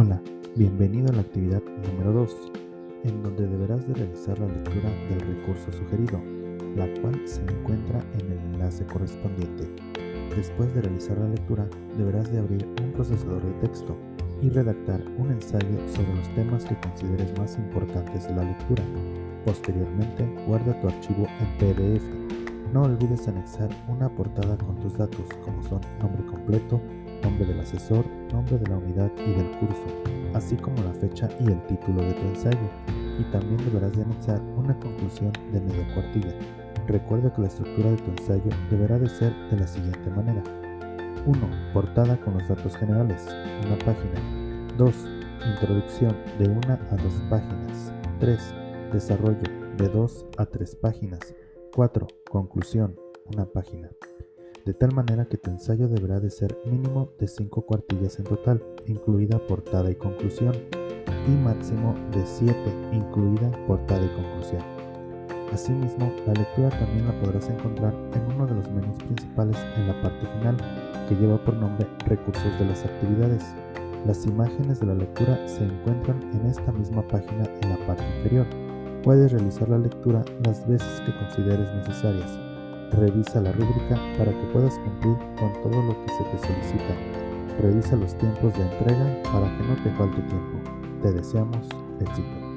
Hola, bienvenido a la actividad número 2, en donde deberás de realizar la lectura del recurso sugerido, la cual se encuentra en el enlace correspondiente. Después de realizar la lectura, deberás de abrir un procesador de texto y redactar un ensayo sobre los temas que consideres más importantes de la lectura. Posteriormente, guarda tu archivo en PDF. No olvides anexar una portada con tus datos, como son nombre completo, nombre del asesor, nombre de la unidad y del curso, así como la fecha y el título de tu ensayo. Y también deberás de anexar una conclusión de media cuartilla. Recuerda que la estructura de tu ensayo deberá de ser de la siguiente manera. 1. Portada con los datos generales, una página. 2. Introducción de una a dos páginas. 3. Desarrollo de 2 a 3 páginas. 4. Conclusión, una página de tal manera que tu ensayo deberá de ser mínimo de 5 cuartillas en total, incluida portada y conclusión, y máximo de 7, incluida portada y conclusión. Asimismo, la lectura también la podrás encontrar en uno de los menús principales en la parte final, que lleva por nombre Recursos de las actividades. Las imágenes de la lectura se encuentran en esta misma página en la parte inferior. Puedes realizar la lectura las veces que consideres necesarias. Revisa la rúbrica para que puedas cumplir con todo lo que se te solicita. Revisa los tiempos de entrega para que no te falte tiempo. Te deseamos éxito.